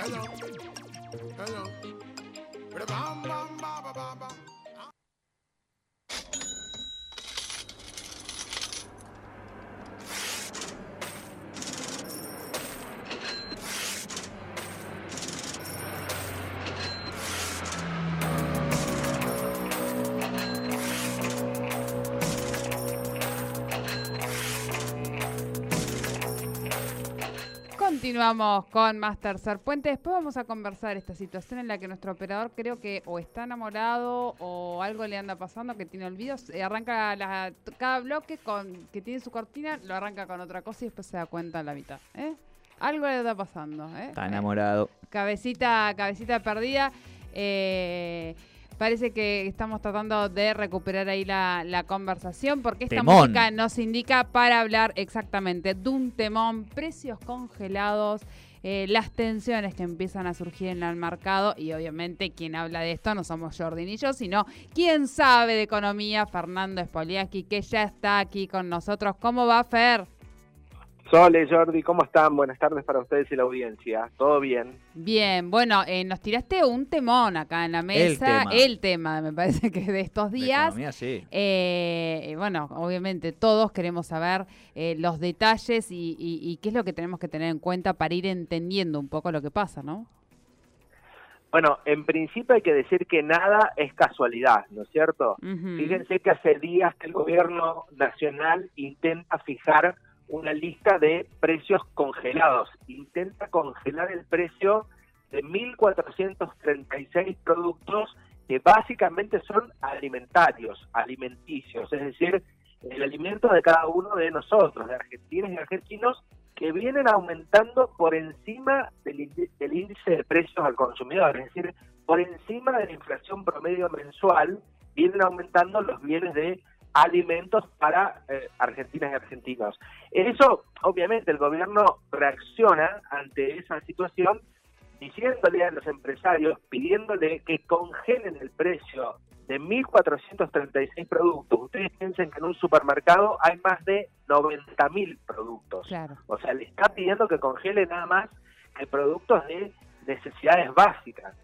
Hello. Hello. Bam, bam, ba, ba, ba, ba. Continuamos con más tercer puente. Después vamos a conversar esta situación en la que nuestro operador creo que o está enamorado o algo le anda pasando que tiene olvidos. Eh, arranca la, cada bloque con que tiene su cortina, lo arranca con otra cosa y después se da cuenta en la mitad. ¿eh? Algo le está pasando. ¿eh? Está enamorado. Cabecita, cabecita perdida. Eh, parece que estamos tratando de recuperar ahí la, conversación porque esta música nos indica para hablar exactamente de un temón, precios congelados. Eh, las tensiones que empiezan a surgir en el mercado y obviamente quien habla de esto no somos Jordi ni yo, sino quien sabe de economía, Fernando Spoliaski, que ya está aquí con nosotros. ¿Cómo va, Fer? Sole, Jordi, ¿cómo están? Buenas tardes para ustedes y la audiencia. ¿Todo bien? Bien, bueno, eh, nos tiraste un temón acá en la mesa. El tema, me parece que de estos días. De sí. Eh, bueno, obviamente todos queremos saber eh, los detalles y, qué es lo que tenemos que tener en cuenta para ir entendiendo un poco lo que pasa, ¿no? Bueno, en principio hay que decir que nada es casualidad, ¿no es cierto? Fíjense que hace días que el gobierno nacional intenta fijar una lista de precios congelados. Intenta congelar el precio de 1.436 productos que básicamente son alimentarios, alimenticios, es decir, el alimento de cada uno de nosotros, de argentinos y argentinos, que vienen aumentando por encima del, del índice de precios al consumidor, es decir, por encima de la inflación promedio mensual, vienen aumentando los bienes de alimentos para eh, argentinas y argentinos. En eso, obviamente, el gobierno reacciona ante esa situación diciéndole a los empresarios, pidiéndole que congelen el precio de 1.436 productos. Ustedes piensen que en un supermercado hay más de 90.000 productos. O sea, le está pidiendo que congele nada más que productos de necesidades básicas.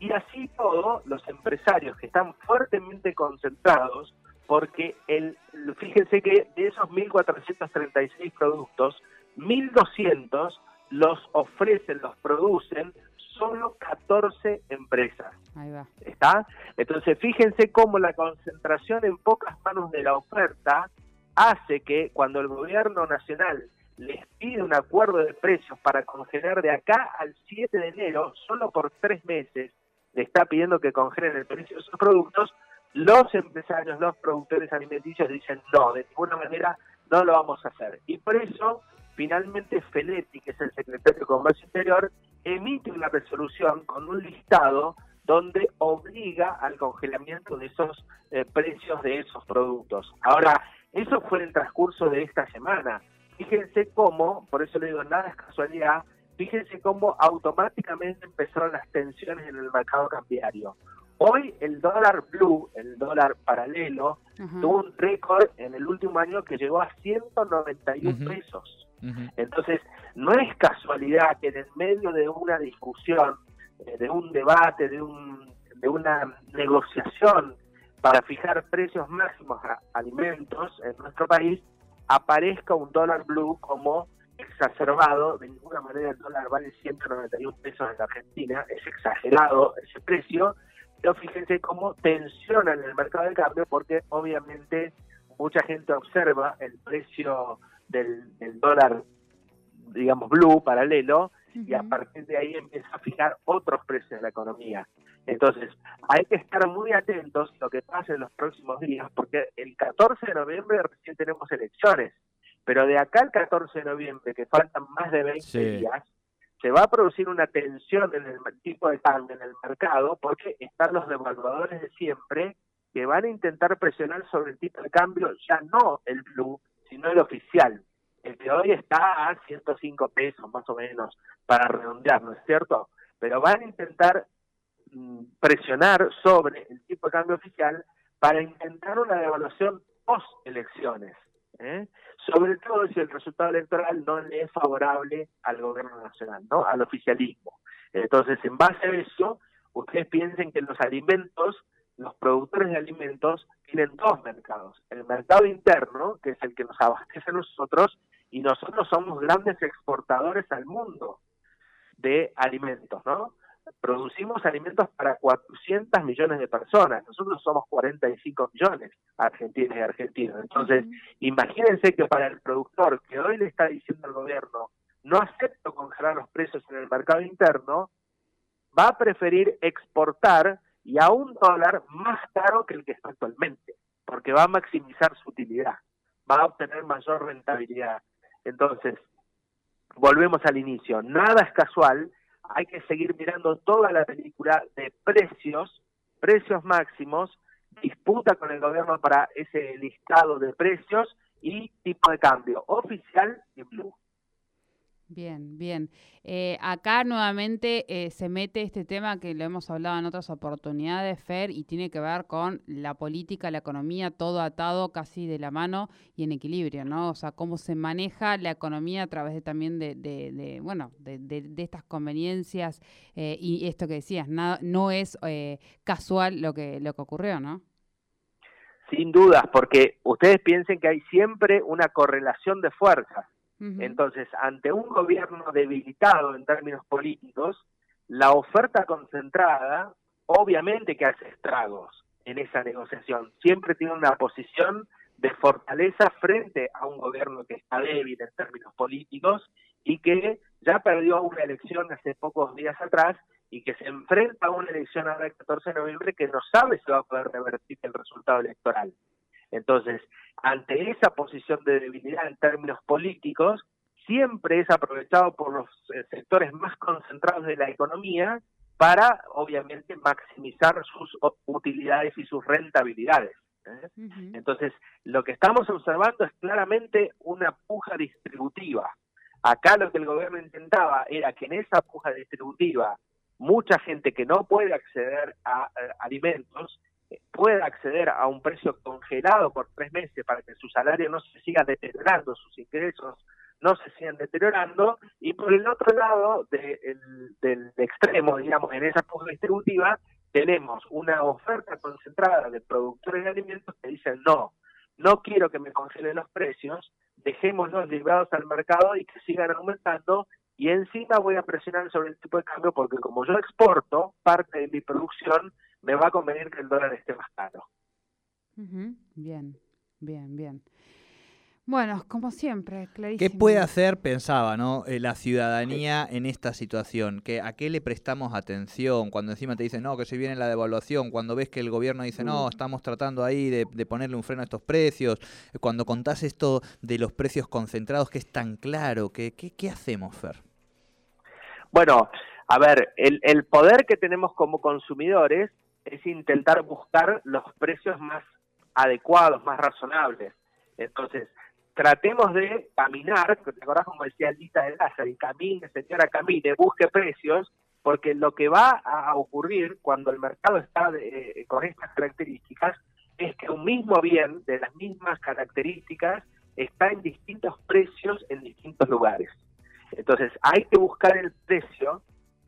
Y así todo, los empresarios que están fuertemente concentrados porque el, fíjense que de esos 1.436 productos, 1.200 los ofrecen, los producen solo 14 empresas. Ahí va. ¿Está? Entonces, fíjense cómo la concentración en pocas manos de la oferta hace que cuando el gobierno nacional les pide un acuerdo de precios para congelar de acá al 7 de enero, solo por tres meses, le está pidiendo que congelen el precio de sus productos, los empresarios, los productores alimenticios dicen no, de ninguna manera no lo vamos a hacer. Y por eso, finalmente, Feletti, que es el secretario de Comercio Interior, emite una resolución con un listado donde obliga al congelamiento de esos eh, precios de esos productos. Ahora, eso fue el transcurso de esta semana. Fíjense cómo, por eso le digo, nada es casualidad, fíjense cómo automáticamente empezaron las tensiones en el mercado cambiario. Hoy el dólar blue, el dólar paralelo, tuvo un récord en el último año que llegó a 191 pesos. Entonces, no es casualidad que en el medio de una discusión, eh, de un debate, de, un, de una negociación para fijar precios máximos a alimentos en nuestro país, aparezca un dólar blue como exacerbado, de ninguna manera el dólar vale 191 pesos en la Argentina, es exagerado ese precio, pero fíjense cómo tensiona en el mercado de cambio porque obviamente mucha gente observa el precio del, dólar, digamos, blue, paralelo, y a partir de ahí empieza a fijar otros precios de la economía. Entonces, hay que estar muy atentos a lo que pase en los próximos días, porque el 14 de noviembre recién tenemos elecciones, pero de acá al 14 de noviembre, que faltan más de 20 días, se va a producir una tensión en el tipo de cambio en el mercado, porque están los devaluadores de siempre que van a intentar presionar sobre el tipo de cambio, ya no el blue, sino el oficial, el que hoy está a 105 pesos más o menos, para redondear, ¿no es cierto? Pero van a intentar mm, presionar sobre el tipo de cambio oficial para intentar una devaluación post elecciones, ¿eh? sobre todo si el resultado electoral no le es favorable al gobierno nacional, ¿no? al oficialismo. Entonces, en base a eso, ustedes piensen que los alimentos los productores de alimentos tienen dos mercados. El mercado interno, que es el que nos abastece a nosotros, y nosotros somos grandes exportadores al mundo de alimentos, ¿no? Producimos alimentos para 400 millones de personas. Nosotros somos 45 millones argentinos y argentinos. Entonces, imagínense que para el productor que hoy le está diciendo al gobierno, no acepto congelar los precios en el mercado interno, va a preferir exportar y a un dólar más caro que el que está actualmente, porque va a maximizar su utilidad, va a obtener mayor rentabilidad. Entonces, volvemos al inicio, nada es casual, hay que seguir mirando toda la película de precios, precios máximos, disputa con el gobierno para ese listado de precios y tipo de cambio oficial y blue. Bien, bien. Eh, acá nuevamente eh, se mete este tema que lo hemos hablado en otras oportunidades, Fer, y tiene que ver con la política, la economía, todo atado casi de la mano y en equilibrio, ¿no? O sea, cómo se maneja la economía a través de, también de, de, bueno, de, de, estas conveniencias eh, y esto que decías, no, no es casual lo que, lo que ocurrió, ¿no? Sin dudas, porque ustedes piensen que hay siempre una correlación de fuerzas entonces, ante un gobierno debilitado en términos políticos, la oferta concentrada obviamente que hace estragos en esa negociación. Siempre tiene una posición de fortaleza frente a un gobierno que está débil en términos políticos y que ya perdió una elección hace pocos días atrás y que se enfrenta a una elección ahora el 14 de noviembre que no sabe si va a poder revertir el resultado electoral. Entonces, ante esa posición de debilidad en términos políticos, siempre es aprovechado por los eh, sectores más concentrados de la economía para, obviamente, maximizar sus utilidades y sus rentabilidades. ¿eh? Entonces, lo que estamos observando es claramente una puja distributiva. Acá lo que el gobierno intentaba era que en esa puja distributiva mucha gente que no puede acceder a eh, alimentos pueda acceder a un precio congelado por tres meses para que su salario no se siga deteriorando, sus ingresos no se sigan deteriorando, y por el otro lado del extremo, digamos, en esa puja distributiva, tenemos una oferta concentrada de productores de alimentos que dicen no, no quiero que me congelen los precios, dejémoslos librados al mercado y que sigan aumentando y encima voy a presionar sobre el tipo de cambio porque como yo exporto parte de mi producción, me va a convenir que el dólar esté más caro. Bien, bien, bien. Bueno, como siempre, clarísimo. ¿Qué puede hacer, pensaba, ¿no? Eh, la ciudadanía en esta situación? ¿Que ¿A qué le prestamos atención? Cuando encima te dicen, no, que se viene la devaluación, cuando ves que el gobierno dice, no, estamos tratando ahí de, ponerle un freno a estos precios, cuando contás esto de los precios concentrados, que es tan claro, ¿qué, qué, qué hacemos, Fer? Bueno, a ver, el, el poder que tenemos como consumidores es intentar buscar los precios más adecuados, más razonables. Entonces, tratemos de caminar, ¿te acordás como decía Lita de Lázaro? Camine, señora, camine, busque precios, porque lo que va a ocurrir cuando el mercado está eh, con estas características es que un mismo bien de las mismas características está en distintos precios en distintos lugares. Entonces, hay que buscar el precio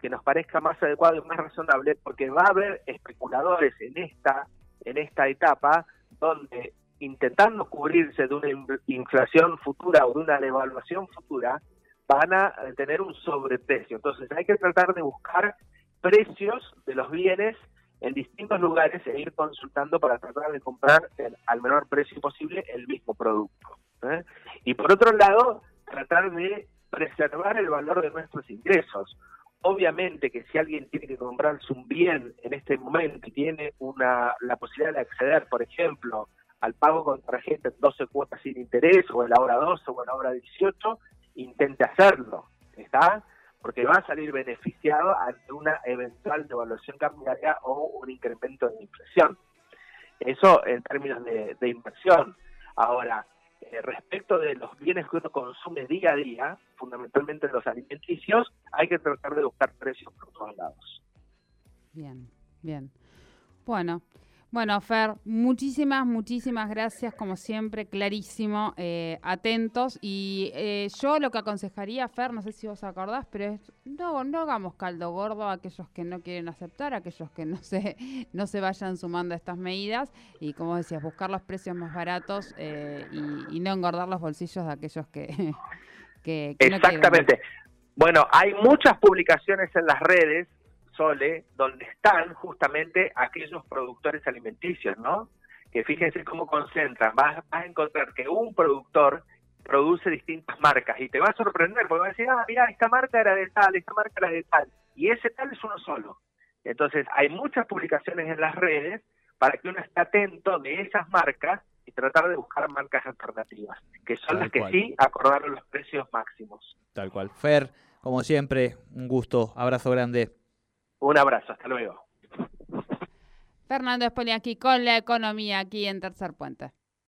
que nos parezca más adecuado y más razonable, porque va a haber especuladores en esta, en esta etapa donde intentando cubrirse de una inflación futura o de una devaluación futura, van a tener un sobreprecio. Entonces hay que tratar de buscar precios de los bienes en distintos lugares e ir consultando para tratar de comprar al menor precio posible el mismo producto. ¿eh? Y por otro lado, tratar de preservar el valor de nuestros ingresos obviamente que si alguien tiene que comprarse un bien en este momento y tiene una, la posibilidad de acceder, por ejemplo, al pago con tarjeta en 12 cuotas sin interés, o en la hora 12 o en la hora 18, intente hacerlo, ¿está? Porque va a salir beneficiado ante una eventual devaluación cambiaria o un incremento de inflación. Eso en términos de, inversión. Ahora, eh, respecto de los bienes que uno consume día a día, fundamentalmente los alimenticios, hay que tratar de buscar precios por todos lados. Bien, bien. Bueno, bueno, Fer, muchísimas, muchísimas gracias, como siempre, clarísimo, eh, atentos. Y eh, yo lo que aconsejaría, Fer, no sé si vos acordás, pero es, no, no hagamos caldo gordo a aquellos que no quieren aceptar, a aquellos que no se, no se vayan sumando a estas medidas. Y como decías, buscar los precios más baratos eh, y, no engordar los bolsillos de aquellos que, que, Exactamente. bueno, hay muchas publicaciones en las redes Sole, donde están justamente aquellos productores alimenticios, ¿no? Que fíjense cómo concentran. Vas, a encontrar que un productor produce distintas marcas y te va a sorprender porque va a decir, ah, mira, esta marca era de tal, esta marca era de tal, y ese tal es uno solo. Entonces, hay muchas publicaciones en las redes para que uno esté atento de esas marcas y tratar de buscar marcas alternativas, que son las que sí acordaron los precios máximos. Tal cual. Fer, como siempre, un gusto, abrazo grande. Un abrazo, hasta luego. Fernando Espoli aquí con la economía aquí en Tercer Puente.